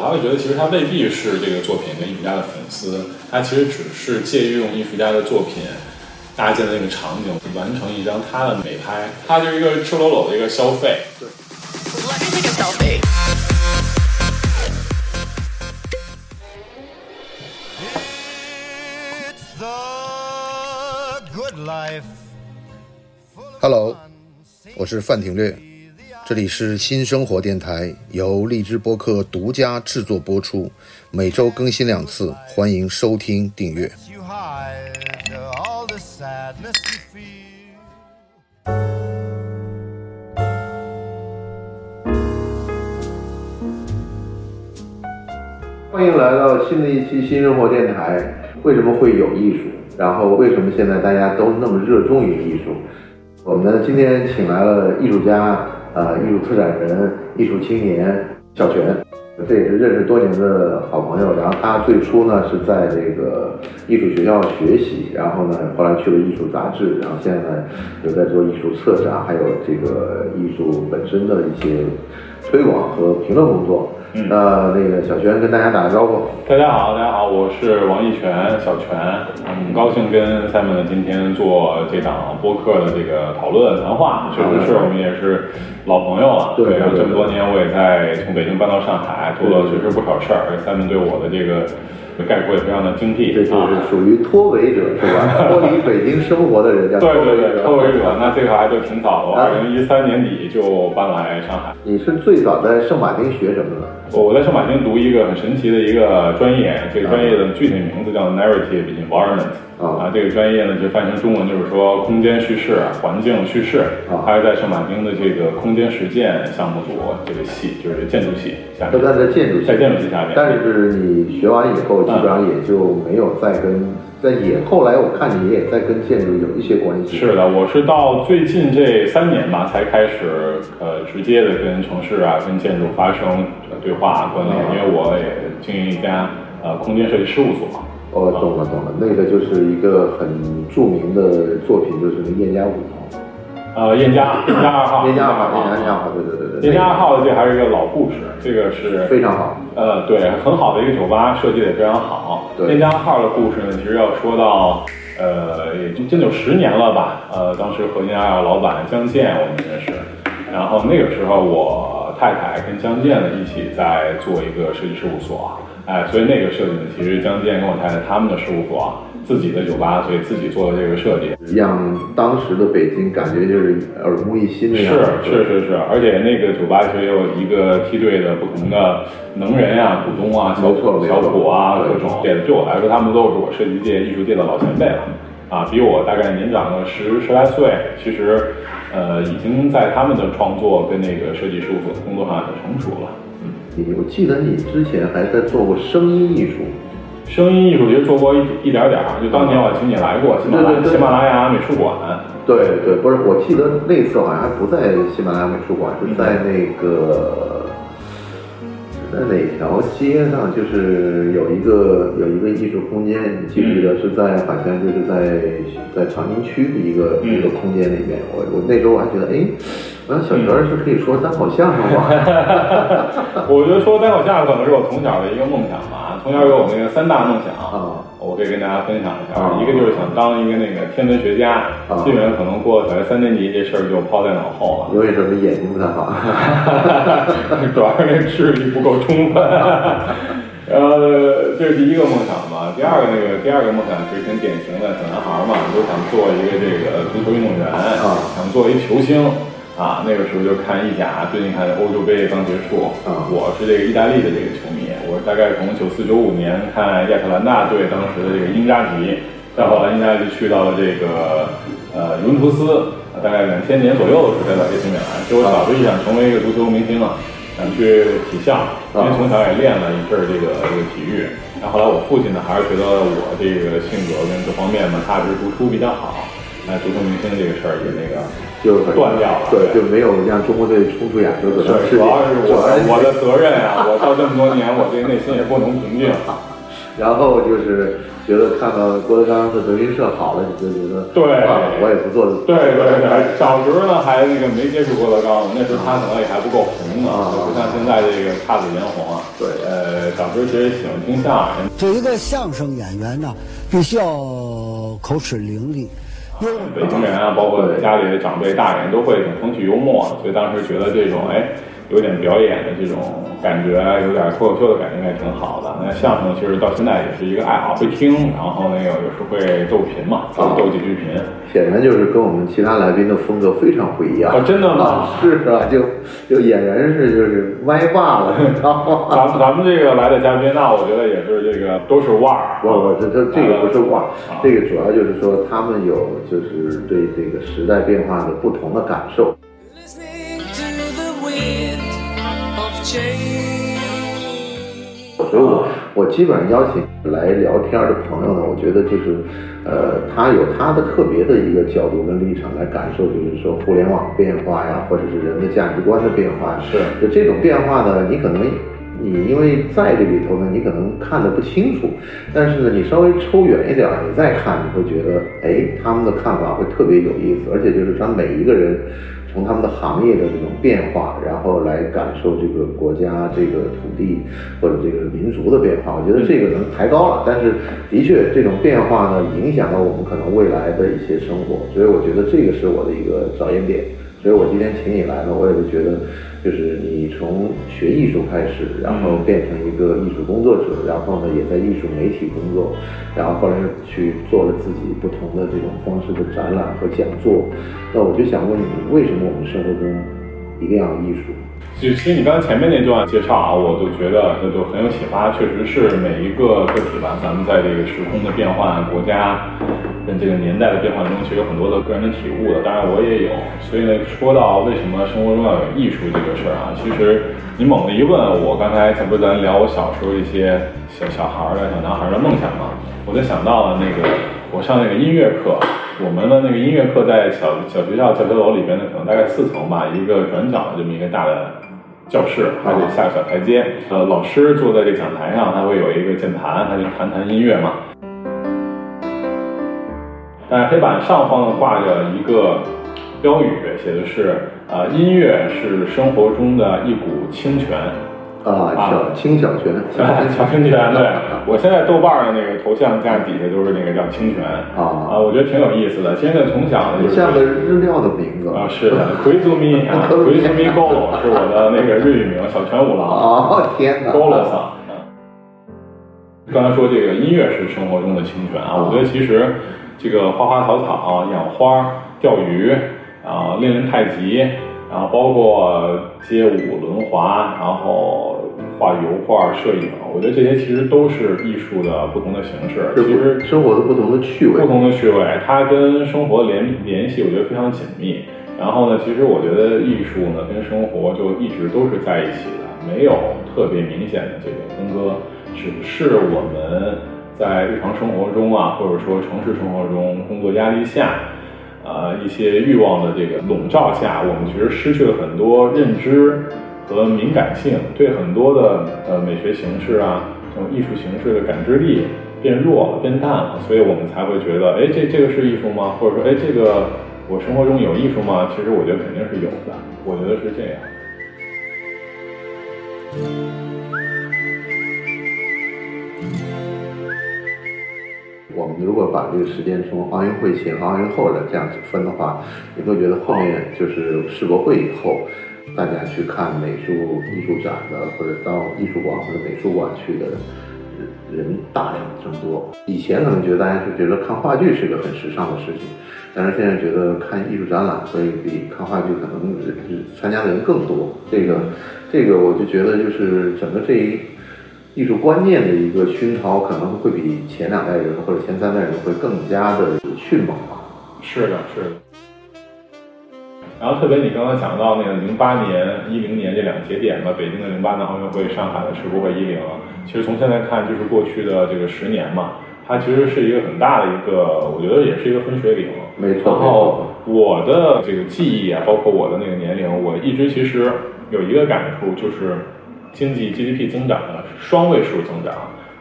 我会觉得，其实他未必是这个作品跟艺术家的粉丝，他其实只是借用艺术家的作品搭建的那个场景，完成一张他的美拍。他就是一个赤裸裸的一个消费。对。Hello，我是范廷略，这里是新生活电台，由荔枝播客独家制作播出，每周更新两次，欢迎收听订阅。欢迎来到新的一期新生活电台。为什么会有艺术？然后为什么现在大家都那么热衷于艺术？我们呢今天请来了艺术家，呃，艺术策展人、艺术青年小泉，这也是认识多年的好朋友。然后他最初呢是在这个艺术学校学习，然后呢后来去了艺术杂志，然后现在呢有在做艺术策展，还有这个艺术本身的一些推广和评论工作。那那个小泉跟大家打个招呼。大家好，大家好，我是王一泉，小泉，很高兴跟 Simon 今天做这档播客的这个讨论谈话。确实是我们也是老朋友了。对，这么多年我也在从北京搬到上海，做了确实不少事儿。Simon 对我的这个。概括也非常的精辟，这就是属于脱围者是吧？脱离北京生活的人叫对对对，脱围者。那这个还就挺早的，二零一三年底就搬来上海。你是最早在圣马丁学什么的？我在圣马丁读一个很神奇的一个专业，这个专业的具体名字叫 Narrative Environment。啊，这个专业呢，就翻译成中文就是说空间叙事、环境叙事。啊，它是在圣马丁的这个空间实践项目组这个系，就是建筑系下面。都在这建筑系在建筑系下面。但是你学完以后，基本上也就没有再跟在也后来我看你也在跟建筑有一些关系。是的，我是到最近这三年吧，才开始呃直接的跟城市啊、跟建筑发生对话关联，因为我也经营一家呃空间设计事务所。哦，懂了懂了，那个就是一个很著名的作品，就是那燕家五号。呃，燕家 燕家二号，燕家二号，燕家二号，对对对对。燕家二号的这还是一个老故事，这个是非常好。呃，对，很好的一个酒吧，设计的也非常好。对。燕家二号的故事呢，其实要说到，呃，也就将近十年了吧。呃，当时和燕家二老板江建我们认识，然后那个时候我太太跟江建呢一起在做一个设计事务所。哎，所以那个设计呢，其实江建跟我太太他们的事务所，自己的酒吧，所以自己做的这个设计，让当时的北京感觉就是耳目一新的样子。是是是是，而且那个酒吧其实有一个梯队的不同的能人啊、股东啊、小小股啊各种。对，对我来说，他们都是我设计界、艺术界的老前辈了，啊，比我大概年长个十十来岁。其实，呃，已经在他们的创作跟那个设计事务所的工作上很成熟了。我记得你之前还在做过声音艺术，声音艺术其实做过一一点点儿，就当年我请你来过喜马拉喜马拉雅美术馆。对对，不是，我记得那次好像还不在喜马拉雅美术馆，是在那个在哪条街上？就是有一个有一个艺术空间，你记不记得？是在好像就是在在长宁区的一个一个空间里面。我我那时候我还觉得，哎。那小泉是可以说单口相声吗？我觉得说单口相声可能是我从小的一个梦想吧。从小有我那个三大梦想啊，我可以跟大家分享一下。一个就是想当一个那个天文学家，基本上可能过了小学三年级这事儿就抛在脑后了。因为什么？眼睛不太好，主要是那智力不够充分。呃，这是第一个梦想吧。第二个那个第二个梦想其实挺典型的，小男孩嘛，都想做一个这个足球运动员啊，想做一球星。啊，那个时候就看意甲，最近看欧洲杯刚结束。嗯，我是这个意大利的这个球迷，我大概从九四九五年看亚特兰大队当时的这个英扎吉，再后来应该就去到了这个呃尤文图斯，大概两千年左右的时候才到 AC 米兰。其实我小时候就想成为一个足球明星了，想去体校，因为从小也练了一阵儿这个这个体育。然后后来我父亲呢，还是觉得我这个性格跟各方面嘛，踏实读书比较好。哎，足球明星这个事儿也那个。就断掉了，对，就没有让中国队冲出亚洲的。主要是我我的责任啊！我到这么多年，我这内心也不能平静。然后就是觉得看到郭德纲的德云社好了，你就觉得对，我也不做。对对对，小时候呢还那个没接触郭德纲，那时候他可能也还不够红呢，不像现在这个姹紫嫣红啊。对，呃，小时候其实喜欢听相声。做一个相声演员呢，必须要口齿伶俐。北京人啊，包括家里的长辈大人都会很风趣幽默，所以当时觉得这种哎。有点表演的这种感觉，有点脱口秀的感觉，也挺好的。那相声其实到现在也是一个爱好，会听，然后那个有时候会逗贫嘛，逗几句贫。显然就是跟我们其他来宾的风格非常不一样。哦，真的吗？是啊，就就演员是就是歪挂了，你知道吗？咱们咱们这个来的嘉宾，那我觉得也是这个都是腕儿。不不，这这这个不是腕儿，这个主要就是说他们有就是对这个时代变化的不同的感受。所以我我基本上邀请来聊天的朋友呢，我觉得就是，呃，他有他的特别的一个角度跟立场来感受，就是说互联网变化呀，或者是人的价值观的变化。是，就这种变化呢，你可能你因为在这里头呢，你可能看得不清楚，但是呢，你稍微抽远一点，你再看，你会觉得，哎，他们的看法会特别有意思，而且就是他每一个人。从他们的行业的这种变化，然后来感受这个国家、这个土地或者这个民族的变化，我觉得这个能抬高了。但是，的确这种变化呢，影响了我们可能未来的一些生活，所以我觉得这个是我的一个着眼点。所以我今天请你来呢，我也是觉得。就是你从学艺术开始，然后变成一个艺术工作者，然后呢也在艺术媒体工作，然后后来去做了自己不同的这种方式的展览和讲座。那我就想问你，为什么我们生活中一定要艺术？就其实你刚才前面那段介绍啊，我就觉得那就很有启发。确实是每一个个体吧，咱们在这个时空的变换、国家。跟这个年代的变化中，其实有很多的个人的体悟的。当然我也有，所以呢，说到为什么生活中要有艺术这个事儿啊，其实你猛地一问，我刚才咱不是咱聊我小时候一些小小孩的小男孩的梦想嘛，我就想到了那个我上那个音乐课，我们的那个音乐课在小小学校教学楼里边呢，可能大概四层吧，一个转角的这么一个大的教室，还得下个小台阶。呃，老师坐在这讲台上，他会有一个键盘，他就弹弹音乐嘛。但是黑板上方呢挂着一个标语，写的是“呃，音乐是生活中的一股清泉”，啊，小清小泉，小清泉。对，我现在豆瓣的那个头像架底下就是那个叫清泉啊啊，我觉得挺有意思的。现在从小呢，像个日料的名字啊，是的，奎祖米 啊，奎祖米 Golo 是我的那个日语名，小泉五郎啊，天哪，Golo 桑。刚才说这个音乐是生活中的清泉啊，我觉得其实。这个花花草草、养花、钓鱼，啊，练练太极，然后包括街舞、轮滑，然后画油画、摄影，我觉得这些其实都是艺术的不同的形式。其实生活的不同的趣味，不同的趣味，它跟生活联联系，我觉得非常紧密。然后呢，其实我觉得艺术呢跟生活就一直都是在一起的，没有特别明显的这种分割，只是我们。在日常生活中啊，或者说城市生活中，工作压力下，呃，一些欲望的这个笼罩下，我们其实失去了很多认知和敏感性，对很多的呃美学形式啊，这种艺术形式的感知力变弱了、变淡了，所以我们才会觉得，哎，这这个是艺术吗？或者说，哎，这个我生活中有艺术吗？其实我觉得肯定是有的，我觉得是这样。我们如果把这个时间从奥运会前和奥运后的这样子分的话，你会觉得后面就是世博会以后，大家去看美术艺术展的，或者到艺术馆或者美术馆去的人大量增多。以前可能觉得大家就觉得看话剧是个很时尚的事情，但是现在觉得看艺术展览会比看话剧可能参加的人更多。这个这个我就觉得就是整个这一。艺术观念的一个熏陶，可能会比前两代人或者前三代人会更加的迅猛吧。是的，是的。然后特别你刚刚讲到那个零八年、一零年这两个节点吧，北京的零八年奥运会，上海的世博会一零，其实从现在看就是过去的这个十年嘛，它其实是一个很大的一个，我觉得也是一个分水岭。没错。然后我的这个记忆啊，包括我的那个年龄，我一直其实有一个感触就是。经济 GDP 增长呢是双位数增长，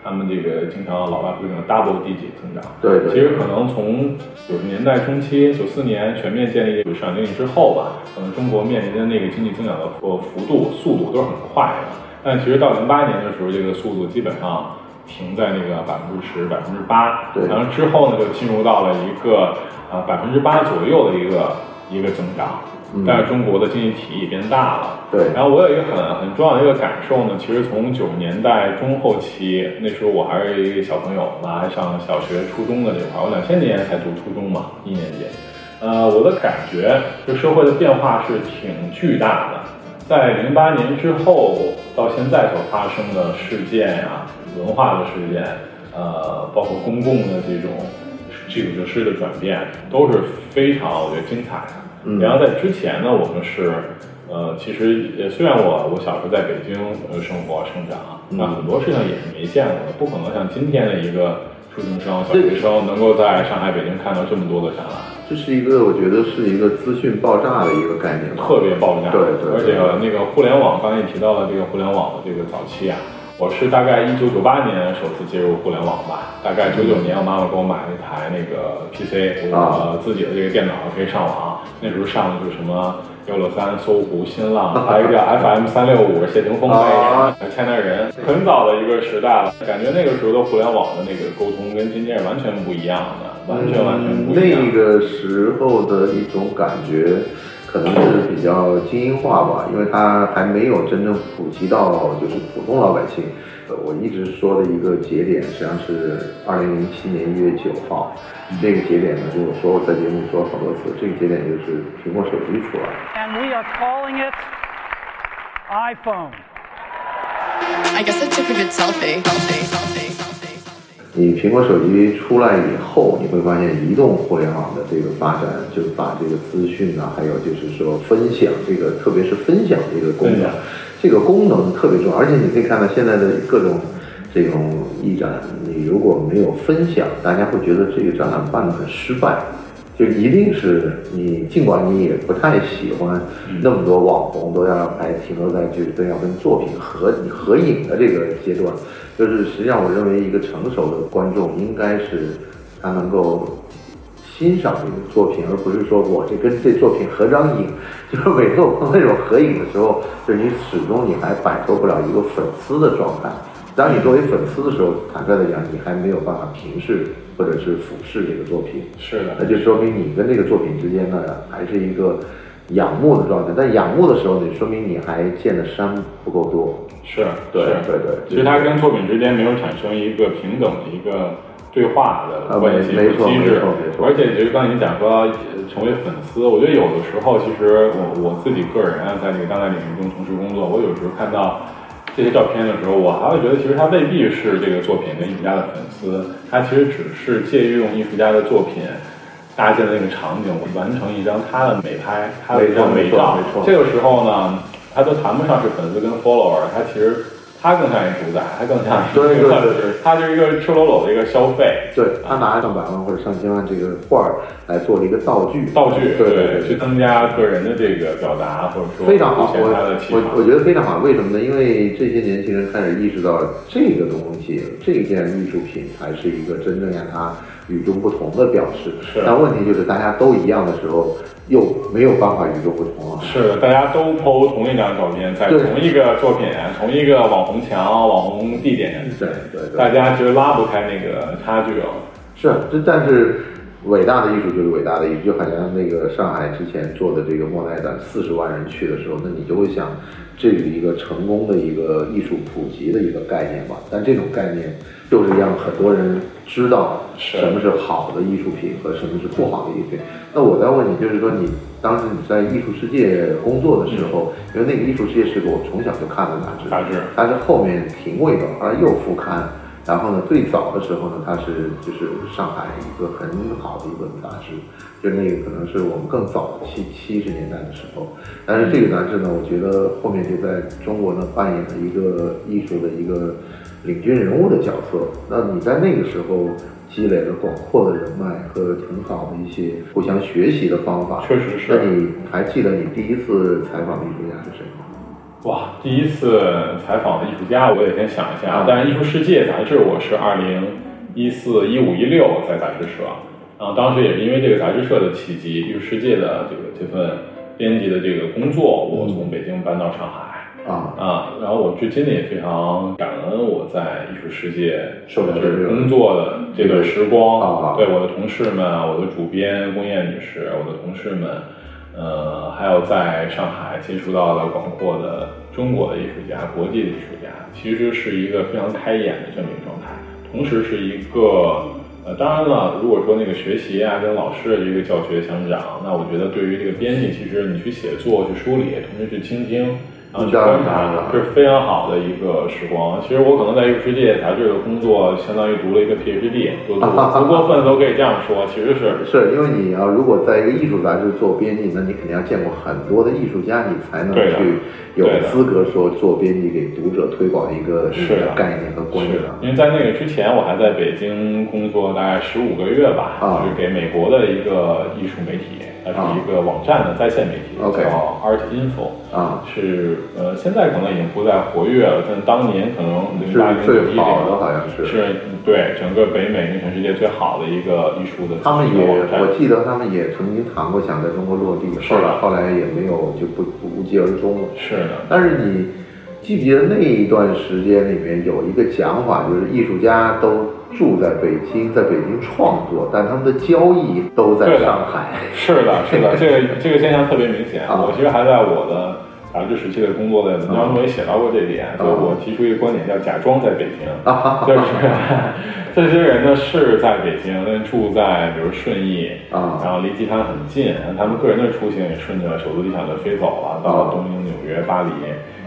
他们这个经常老外会用 double digit 增长。对对。其实可能从九十年代中期，九四年全面建立市场经济之后吧，可能中国面临的那个经济增长的幅幅度、速度都是很快的。但其实到零八年的时候，这个速度基本上停在那个百分之十、百分之八。对。然后之后呢，就进入到了一个呃百分之八左右的一个一个增长。但是中国的经济体也变大了，对。然后我有一个很很重要的一个感受呢，其实从九十年代中后期，那时候我还是一个小朋友嘛，还上小学、初中的这块儿，我两千年才读初中嘛，一年级。呃，我的感觉就社会的变化是挺巨大的，在零八年之后到现在所发生的事件呀，文化的事件，呃，包括公共的这种基础设施的转变，都是非常我觉得精彩的。然后在之前呢，我们是，呃，其实也虽然我我小时候在北京呃生活生长，那很多事情也是没见过的，不可能像今天的一个初中生、小学生能够在上海、北京看到这么多的展览。这是一个我觉得是一个资讯爆炸的一个概念，特别爆炸。对对。而且那个互联网，刚才也提到了这个互联网的这个早期啊。我是大概一九九八年首次接入互联网吧，大概九九年我妈妈给我买了一台那个 PC，我自己的这个电脑可以上网。那时候上的就是什么幺六三、搜狐、新浪，还有一个 FM 三六五、谢霆锋代言、天南人，很早的一个时代了。感觉那个时候的互联网的那个沟通跟今天是完全不一样的，完全完全不一样。那个时候的一种感觉。可能是比较精英化吧，因为它还没有真正普及到就是普通老百姓。呃，我一直说的一个节点，实际上是二零零七年一月九号，这个节点呢，就我说我在节目说了好多次，这个节点就是苹果手机出来。And we are calling it iPhone. I guess I took a good selfie. Selfie. Selfie. 你苹果手机出来以后，你会发现移动互联网的这个发展，就把这个资讯啊，还有就是说分享这个，特别是分享这个功能，这个功能特别重要。而且你可以看到现在的各种这种艺展，你如果没有分享，大家会觉得这个展览办得很失败。就一定是你，尽管你也不太喜欢那么多网红都要还停留在就是都要跟作品合合影的这个阶段，就是实际上我认为一个成熟的观众应该是他能够欣赏这个作品，而不是说我这跟这作品合张影，就是每次我碰那种合影的时候，就是你始终你还摆脱不了一个粉丝的状态。当你作为粉丝的时候，坦率的讲，你还没有办法平视或者是俯视这个作品。是的，那就说明你跟这个作品之间呢，还是一个仰慕的状态。但仰慕的时候，你说明你还见的山不够多。是，对，对对。其实他跟作品之间没有产生一个平等的一个对话的关系没错，机制。没错。而且其实刚才你讲说成为粉丝，我觉得有的时候，其实我我自己个人啊，在这个当代领域中从事工作，我有时候看到。这些照片的时候，我还会觉得，其实他未必是这个作品跟艺术家的粉丝，他其实只是借于用艺术家的作品搭建的那个场景，完成一张他的美拍，他的一张美照。这个时候呢，他都谈不上是粉丝跟 follower，他其实。他更像一主宰，他更像是一个，他就是一个赤裸裸的一个消费。对他拿上百万或者上千万这个画儿来做了一个道具，道具对对，去增加个人的这个表达，或者说非常好。我我我觉得非常好，为什么呢？因为这些年轻人开始意识到这个东西，这件艺术品才是一个真正让他与众不同的表示。是。但问题就是大家都一样的时候。又没有办法与众不同了。是，大家都 PO 同一张照片，在同一个作品、同一个网红墙、网红地点，对对，大家其实拉不开那个差距了。是，这但是伟大的艺术就是伟大的艺术，就好像那个上海之前做的这个莫奈展，四十万人去的时候，那你就会想，这是一个成功的一个艺术普及的一个概念吧？但这种概念就是让很多人。知道什么是好的艺术品和什么是不好的艺术品。那我再问你，就是说你当时你在艺术世界工作的时候，因为那个艺术世界是个我从小就看的杂志，杂志，但是后面停过一段，后来又复刊。然后呢，最早的时候呢，它是就是上海一个很好的一本杂志，就那个可能是我们更早的七七十年代的时候。但是这个杂志呢，我觉得后面就在中国呢扮演了一个艺术的一个。领军人物的角色，那你在那个时候积累了广阔的人脉和挺好的一些互相学习的方法，确实是。那你还记得你第一次采访的艺术家是谁吗？哇，第一次采访的艺术家，我得先想一下。啊但是《艺术世界》杂志，我是二零一四、一五、一六在杂志社，然后当时也是因为这个杂志社的契机，《艺术世界》的这个这份编辑的这个工作，我从北京搬到上海。啊啊！然后我至今呢也非常感恩我在艺术世界受的工作的这段时光，对我的同事们，我的主编龚燕女士，我的同事们，呃，还有在上海接触到了广阔的中国的艺术家、国际的艺术家，其实是一个非常开眼的这么一个状态，同时是一个呃，当然了，如果说那个学习啊，跟老师的这个教学相长，那我觉得对于这个编辑，其实你去写作、去梳理，同时去倾听。然后去观察，这是非常好的一个时光。其实我可能在艺术世界杂志的工作，相当于读了一个 PhD，不过分都可以这样说，其实是是因为你要如果在一个艺术杂志做编辑，那你肯定要见过很多的艺术家，你才能去有资格说做编辑给读者推广一个概念和观点。因为在那个之前，我还在北京工作大概十五个月吧，就是给美国的一个艺术媒体。它是一个网站的在线媒体，叫 Art Info，啊，是呃，现在可能已经不再活跃了，但当年可能零八零最好的好像是是对整个北美跟全世界最好的一个艺术的他们也，我记得他们也曾经谈过想在中国落地，后来后来也没有就不不无疾而终了。是的，但是你记不记得那一段时间里面有一个讲法，就是艺术家都。住在北京，在北京创作，但他们的交易都在上海。是的，是的，这个这个现象特别明显。我其实还在我的杂志时期的工作的文章中也写到过这点，所以我提出一个观点，叫假装在北京，就是 这些人呢是在北京，但住在比如顺义，然后离机场很近，他们个人的出行也顺着首都机场就飞走了，到了东京、纽约、巴黎。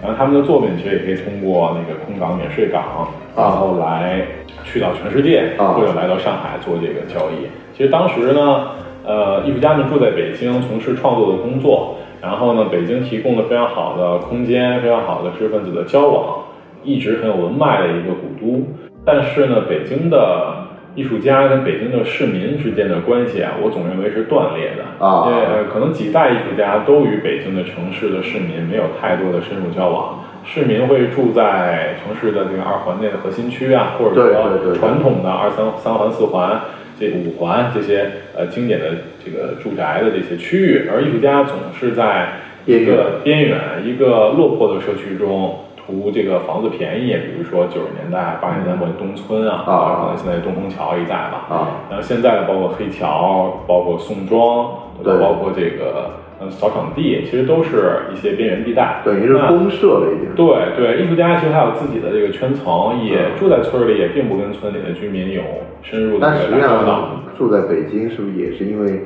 然后他们的作品其实也可以通过那个空港免税港，然后来去到全世界，或者来到上海做这个交易。其实当时呢，呃，艺术家们住在北京，从事创作的工作。然后呢，北京提供了非常好的空间，非常好的知识分子的交往，一直很有文脉的一个古都。但是呢，北京的艺术家跟北京的市民之间的关系啊，我总认为是断裂的啊。因为可能几代艺术家都与北京的城市的市民没有太多的深入交往。市民会住在城市的这个二环内的核心区啊，或者说传统的二三三环四环这五环这些呃经典的这个住宅的这些区域，而艺术家总是在一个边缘、一个落魄的社区中。图这个房子便宜，比如说九十年代、八十年代末东村啊，可能现在东风桥一带吧。啊，然后现在包括黑桥，包括宋庄，对，包括这个嗯草场地，其实都是一些边缘地带。等于是公社了已经。对对，艺术家其实还有自己的这个圈层，也住在村里，也并不跟村里的居民有深入的打交道。住在北京是不是也是因为？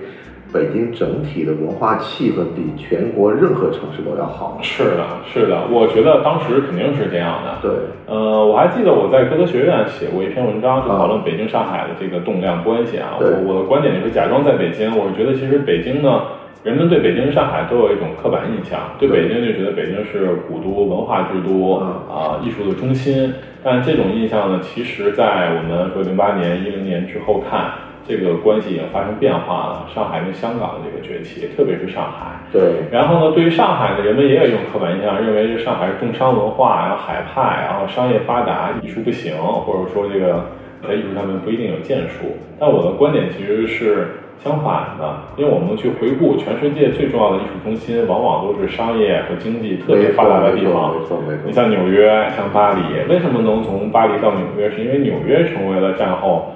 北京整体的文化气氛比全国任何城市都要好。是的，是的，我觉得当时肯定是这样的。对，呃，我还记得我在歌德学院写过一篇文章，就讨论北京、上海的这个动量关系啊。我我的观点就是假装在北京，我是觉得其实北京呢，人们对北京、上海都有一种刻板印象，对北京就觉得北京是古都、文化之都啊，艺术的中心。但这种印象呢，其实在我们说零八年、一零年之后看。这个关系已经发生变化了。上海跟香港的这个崛起，特别是上海。对。然后呢，对于上海呢人们也有一种刻板印象，认为这上海是重商文化，然后海派，然后商业发达，艺术不行，或者说这个在艺术上面不一定有建树。但我的观点其实是相反的，因为我们去回顾全世界最重要的艺术中心，往往都是商业和经济特别发达的地方。没错没错。你像纽约，像巴黎，为什么能从巴黎到纽约？是因为纽约成为了战后。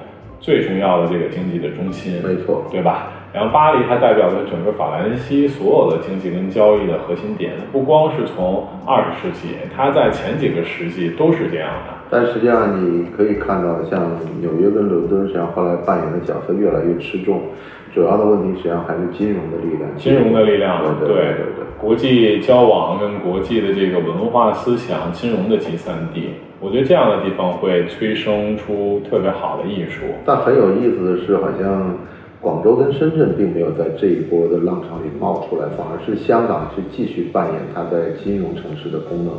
最重要的这个经济的中心，没错，对吧？然后巴黎它代表着整个法兰西所有的经济跟交易的核心点，不光是从二十世纪，它在前几个世纪都是这样的。但实际上你可以看到，像纽约跟伦敦，实际上后来扮演的角色越来越吃重，主要的问题实际上还是金融的力量。金融的力量，对对对，国际交往跟国际的这个文化思想、金融的集散地。我觉得这样的地方会催生出特别好的艺术。但很有意思的是，好像广州跟深圳并没有在这一波的浪潮里冒出来，反而是香港去继续扮演它在金融城市的功能。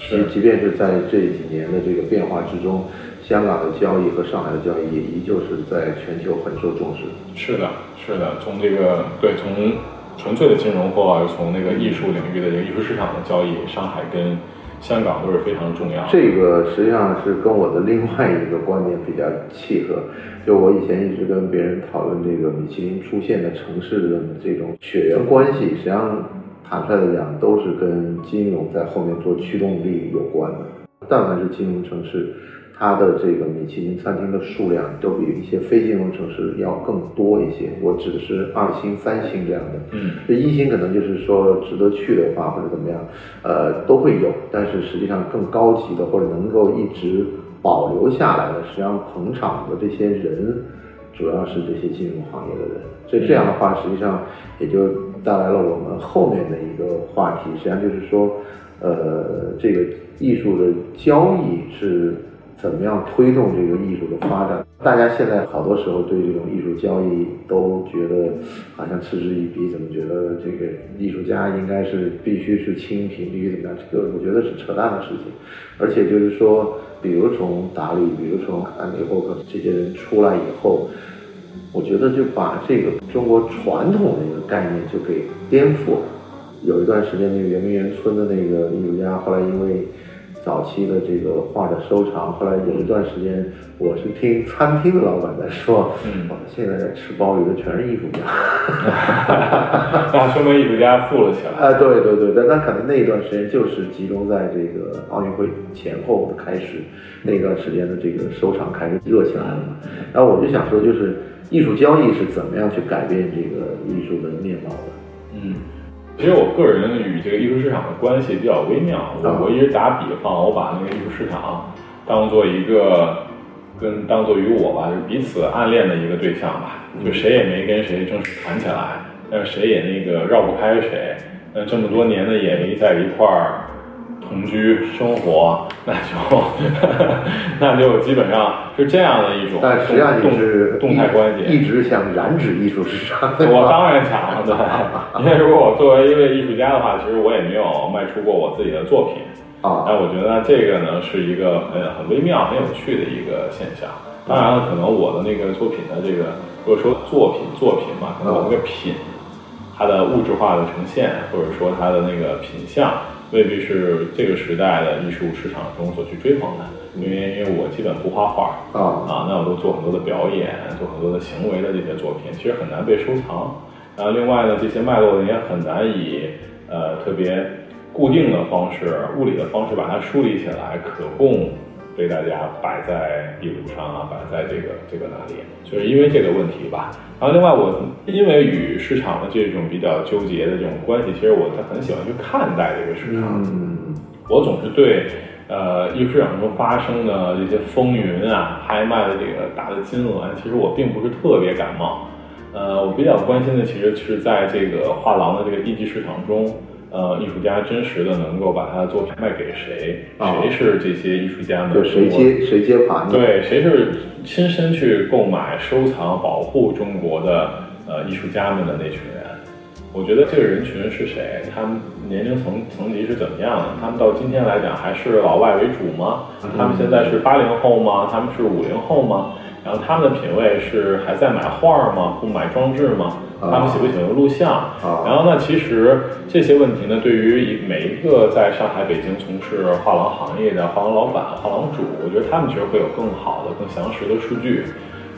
是，即便是在这几年的这个变化之中，香港的交易和上海的交易也依旧是在全球很受重视。是的，是的，从这个对从。纯粹的金融或从那个艺术领域的这个艺术市场的交易，上海跟香港都是非常重要。这个实际上是跟我的另外一个观点比较契合。就我以前一直跟别人讨论这个米其林出现的城市的这种血缘关系，实际上坦率的讲，都是跟金融在后面做驱动力有关的。但凡是金融城市。它的这个米其林餐厅的数量都比一些非金融城市要更多一些。我指的是二星、三星这样的。嗯，这一星可能就是说值得去的话或者怎么样，呃，都会有。但是实际上更高级的或者能够一直保留下来的，实际上捧场的这些人，主要是这些金融行业的人。所以这样的话，实际上也就带来了我们后面的一个话题，实际上就是说，呃，这个艺术的交易是。怎么样推动这个艺术的发展？大家现在好多时候对这种艺术交易都觉得好像嗤之以鼻，怎么觉得这个艺术家应该是必须是清贫，必须怎么样？这个我觉得是扯淡的事情。而且就是说，比如从达利，比如从安迪沃克这些人出来以后，我觉得就把这个中国传统的一个概念就给颠覆了。有一段时间，那个圆明园村的那个艺术家，后来因为。早期的这个画的收藏，后来有一段时间，我是听餐厅的老板在说，嗯，现在在吃鲍鱼的全是艺术家，那说明艺术家富了起来。啊，对对对，但那可能那一段时间就是集中在这个奥运会前后的开始，那段时间的这个收藏开始热起来了嘛。然后我就想说，就是艺术交易是怎么样去改变这个艺术的面貌的？嗯。其实我个人与这个艺术市场的关系比较微妙。我我一直打比方，我把那个艺术市场当做一个跟当做与我吧，就是彼此暗恋的一个对象吧。就谁也没跟谁正式谈起来，但是谁也那个绕不开谁。那这么多年的也没在一块儿。同居生活，那就 那就基本上是这样的一种，但实际上你是动态关系，一直想染指艺术市场。我当然想了，对。因为如果我作为一位艺术家的话，其实我也没有卖出过我自己的作品啊。那我觉得这个呢是一个很很微妙、很有趣的一个现象。当然了，可能我的那个作品的这个，如果说作品作品嘛，可能我那个品，它的物质化的呈现，或者说它的那个品相。未必是这个时代的艺术市场中所去追捧的，因为因为我基本不画画啊啊，那我都做很多的表演，做很多的行为的这些作品，其实很难被收藏。然后另外呢，这些脉络也很难以呃特别固定的方式、物理的方式把它梳理起来，可供。被大家摆在地图上啊，摆在这个这个哪里？就是因为这个问题吧。然后另外，我因为与市场的这种比较纠结的这种关系，其实我很喜欢去看待这个市场。嗯，我总是对呃艺术市场中发生的这些风云啊、拍卖的这个大的金额，其实我并不是特别感冒。呃，我比较关心的其实是在这个画廊的这个一级市场中。呃，艺术家真实的能够把他的作品卖给谁？谁是这些艺术家们？谁接谁接盘？对，谁是亲身去购买、收藏、保护中国的呃艺术家们的那群人？我觉得这个人群是谁？他们年龄层层级是怎么样的？他们到今天来讲还是老外为主吗？他们现在是八零后吗？他们是五零后吗？然后他们的品味是还在买画吗？不买装置吗？他们喜不喜欢录像？然后呢？其实这些问题呢，对于每一个在上海、北京从事画廊行业的画廊老板、画廊主，我觉得他们其实会有更好的、更详实的数据。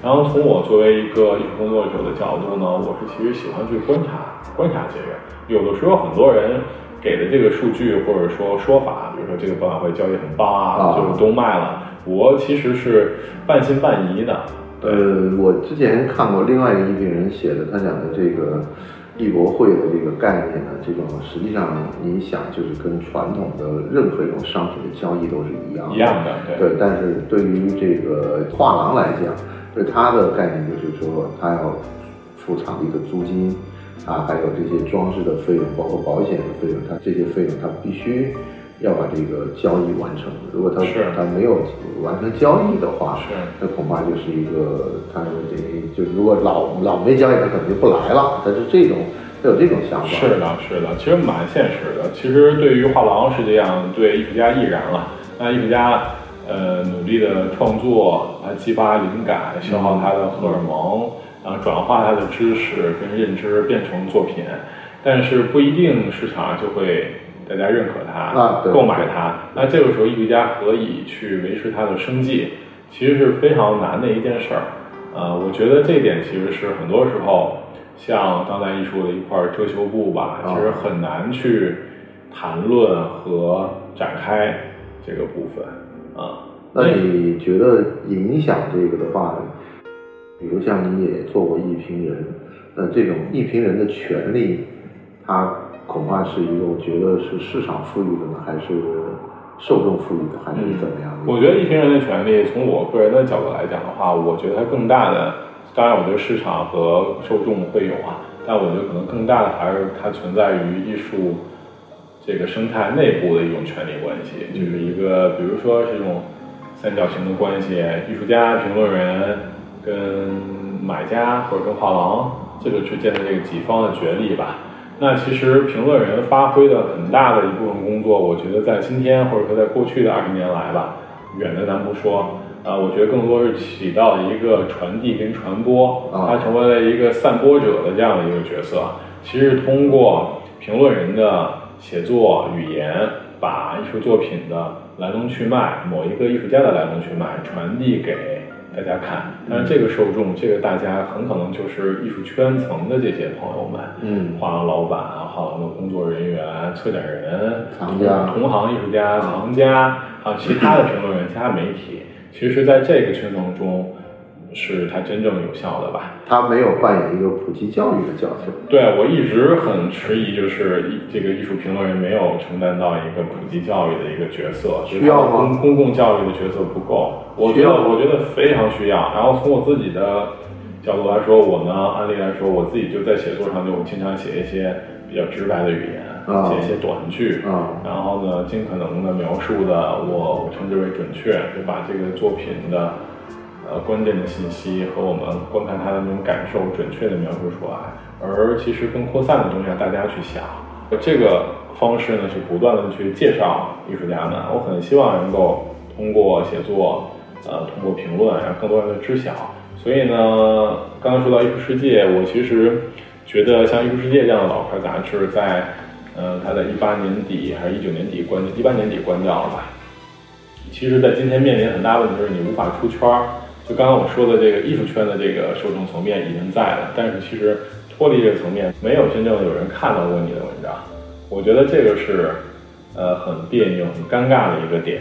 然后从我作为一个艺术工作者的角度呢，我是其实喜欢去观察、观察这个。有的时候很多人给的这个数据或者说说法，比如说这个博览会交易很棒啊，就是都卖了，我其实是半信半疑的。呃，我之前看过另外一个艺评人写的，他讲的这个艺博会的这个概念呢，这种实际上你想就是跟传统的任何一种商品的交易都是一样一样的，对。但是对于这个画廊来讲，对他的概念就是说，他要付场地的租金啊，还有这些装饰的费用，包括保险的费用，他这些费用他必须。要把这个交易完成。如果他他没有完成交易的话，是那恐怕就是一个他得就如果老老没交易，他可能就不来了。他是这种，他有这种想法。是的，是的，其实蛮现实的。其实对于画廊是这样，对艺术家亦然了。那艺术家呃努力的创作，来激发灵感，消耗他的荷尔蒙，然后转化他的知识跟认知变成作品。但是不一定市场就会大家认可它啊，购买它。那这个时候艺术家何以去维持他的生计，其实是非常难的一件事儿。呃，我觉得这点其实是很多时候像当代艺术的一块遮羞布吧，其实很难去谈论和展开这个部分啊。那你觉得影响这个的话，比如像你也做过艺评人，那这种艺评人的权利，它恐怕是一个，我觉得是市场赋予的呢，还是受众赋予的，还是怎么样？我觉得艺评人的权利，从我个人的角度来讲的话，我觉得它更大的，当然我觉得市场和受众会有啊，但我觉得可能更大的还是它存在于艺术这个生态内部的一种权利关系，就是一个，比如说是一种。三角形的关系，艺术家、评论人跟买家或者跟画廊这个之间的这个几方的角力吧。那其实评论人发挥的很大的一部分工作，我觉得在今天或者说在过去的二十年来吧，远的咱不说，啊，我觉得更多是起到一个传递跟传播，它成为了一个散播者的这样的一个角色。其实通过评论人的写作语言，把艺术作品的。来龙去脉，某一个艺术家的来龙去脉传递给大家看，但是这个受众，这个大家很可能就是艺术圈层的这些朋友们，嗯，画廊老板啊、画廊的工作人员、策展人、藏家、同行艺术家、藏家还有，其他的评论员、其他媒体，其实在这个圈层中。是它真正有效的吧？它没有扮演一个普及教育的角色。对，我一直很迟疑，就是这个艺术评论人没有承担到一个普及教育的一个角色，需要吗？公公共教育的角色不够，我觉得我觉得非常需要。然后从我自己的角度来说，我呢，案例来说，我自己就在写作上就经常写一些比较直白的语言，写一些短句，然后呢，尽可能的描述的我称之为准确，就把这个作品的。呃，关键的信息和我们观看它的那种感受，准确的描述出来。而其实更扩散的东西，让大家去想。这个方式呢，是不断的去介绍艺术家们。我很希望能够通过写作，呃，通过评论，让更多人知晓。所以呢，刚刚说到艺术世界，我其实觉得像艺术世界这样的老牌杂志，在，呃，它在一八年底还是一九年底关，一八年底关掉了吧？其实，在今天面临很大问题，就是你无法出圈儿。就刚刚我说的这个艺术圈的这个受众层面已经在了，但是其实脱离这个层面，没有真正有人看到过你的文章。我觉得这个是呃很别扭、很尴尬的一个点，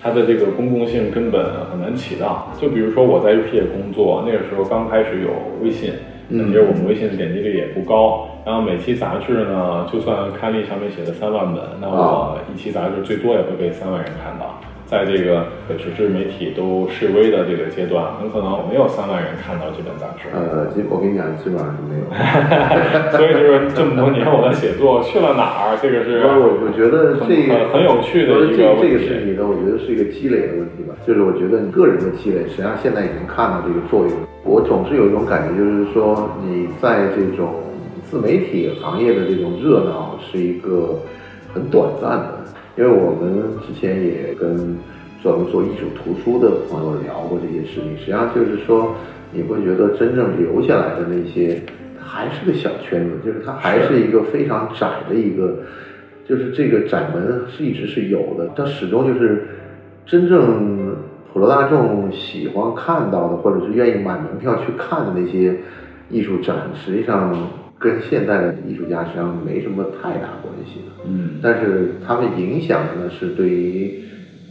它的这个公共性根本很难起到。就比如说我在 U P 业工作，那个时候刚开始有微信，其实我们微信的点击率也不高。然后每期杂志呢，就算刊例上面写的三万本，那我一期杂志最多也会被三万人看到。在这个纸质媒体都示威的这个阶段，很可能没有三万人看到这本杂志。呃，基我跟你讲，基本上是没有。所以就是这么多年我的写作去了哪儿？这个是我我觉得这个很有趣的一个这个是你的，我觉得是一个积累的问题吧。就是我觉得你个人的积累，实际上现在已经看到这个作用。我总是有一种感觉，就是说你在这种自媒体行业的这种热闹是一个很短暂的。因为我们之前也跟专门做艺术图书的朋友聊过这些事情，实际上就是说，你会觉得真正留下来的那些，还是个小圈子，就是它还是一个非常窄的一个，就是这个窄门是一直是有的，它始终就是真正普罗大众喜欢看到的，或者是愿意买门票去看的那些艺术展，实际上。跟现代的艺术家实际上没什么太大关系的，嗯，但是他们影响的呢是对于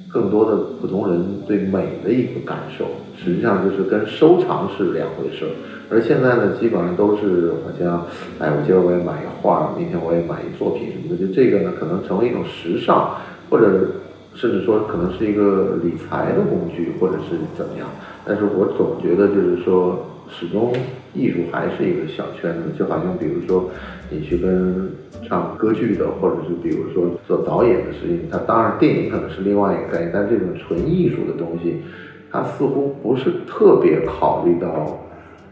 更多的普通人对美的一个感受，实际上就是跟收藏是两回事儿。而现在呢，基本上都是好像，哎，我今儿我也买一画，明天我也买一作品什么的，就这个呢可能成为一种时尚，或者甚至说可能是一个理财的工具，或者是怎么样。但是我总觉得就是说。始终，艺术还是一个小圈子，就好像比如说，你去跟唱歌剧的，或者是比如说做导演的事情，他当然电影可能是另外一个概念，但这种纯艺术的东西，它似乎不是特别考虑到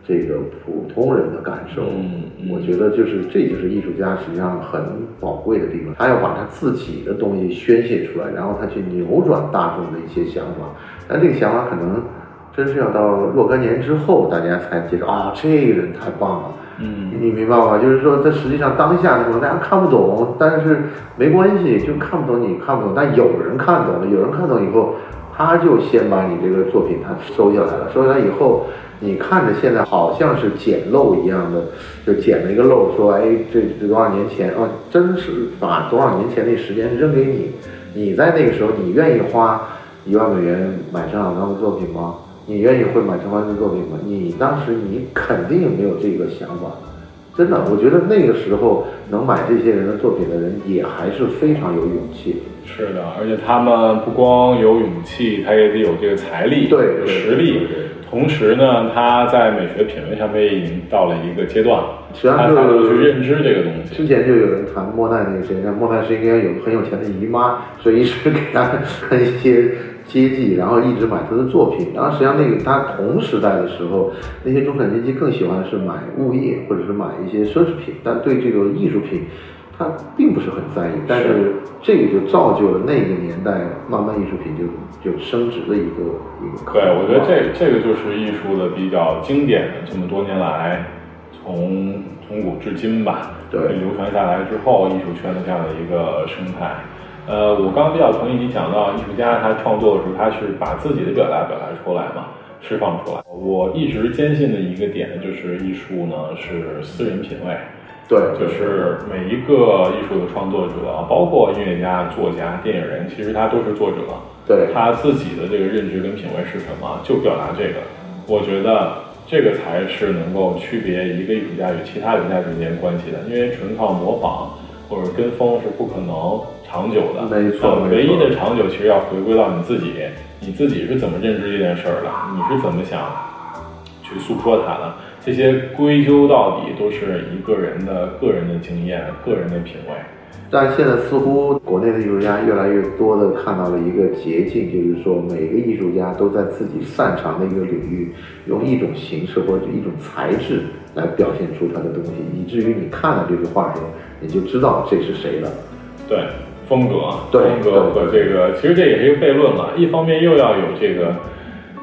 这个普通人的感受。嗯，我觉得就是这就是艺术家实际上很宝贵的地方，他要把他自己的东西宣泄出来，然后他去扭转大众的一些想法，但这个想法可能。真是要到若干年之后，大家才觉得啊，这个人太棒了，嗯，你明白吗？就是说，这实际上当下的时候大家看不懂，但是没关系，就看不懂你看不懂，但有人看懂了，有人看懂以后，他就先把你这个作品他收下来了，收下来以后，你看着现在好像是捡漏一样的，就捡了一个漏，说，哎，这这多少年前啊，真是把多少年前那时间扔给你，你在那个时候，你愿意花一万美元买张小刚的作品吗？你愿意会买陈冠希作品吗？你当时你肯定没有这个想法，真的，我觉得那个时候能买这些人的作品的人也还是非常有勇气。是的，而且他们不光有勇气，他也得有这个财力、对实力。同时呢，他在美学品味上面已经到了一个阶段，实际上他才能去认知这个东西。之前就有人谈莫奈那个谁，那莫奈是应该有很有钱的姨妈，所以一直给他看 一些。阶级，然后一直买他的作品，然后实际上那个他同时代的时候，那些中产阶级更喜欢是买物业或者是买一些奢侈品，但对这个艺术品，他并不是很在意。但是这个就造就了那个年代慢慢艺术品就就升值的一个一个。对，我觉得这这个就是艺术的比较经典的，这么多年来，从从古至今吧，对，流传下来之后，艺术圈的这样的一个生态。呃，我刚刚比较同意你讲到艺术家他创作的时候，他是把自己的表达表达出来嘛，释放出来。我一直坚信的一个点就是，艺术呢是私人品味，对，就是每一个艺术的创作者，包括音乐家、作家、电影人，其实他都是作者，对，他自己的这个认知跟品味是什么，就表达这个。我觉得这个才是能够区别一个艺术家与其他艺术家之间关系的，因为纯靠模仿或者跟风是不可能。长久的，没错，唯一的长久其实要回归到你自己，你自己是怎么认知这件事儿的，你是怎么想去诉说它的，这些归究到底都是一个人的个人的经验、个人的品味。但现在似乎国内的艺术家越来越多的看到了一个捷径，就是说每个艺术家都在自己擅长的一个领域，用一种形式或者一种材质来表现出他的东西，以至于你看了这幅画的时候，你就知道这是谁了。对。风格，风格和这个，其实这也是一个悖论嘛。一方面又要有这个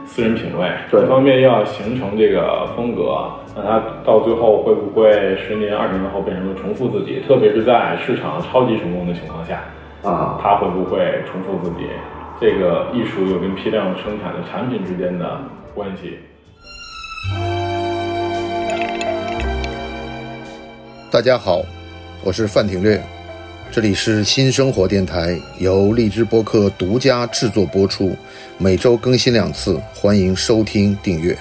私人品味，一方面又要形成这个风格，那他到最后会不会十年、二十年后变成了重复自己？特别是在市场超级成功的情况下，啊，他会不会重复自己？这个艺术又跟批量生产的产品之间的关系？大家好，我是范廷略。这里是新生活电台，由荔枝播客独家制作播出，每周更新两次，欢迎收听订阅。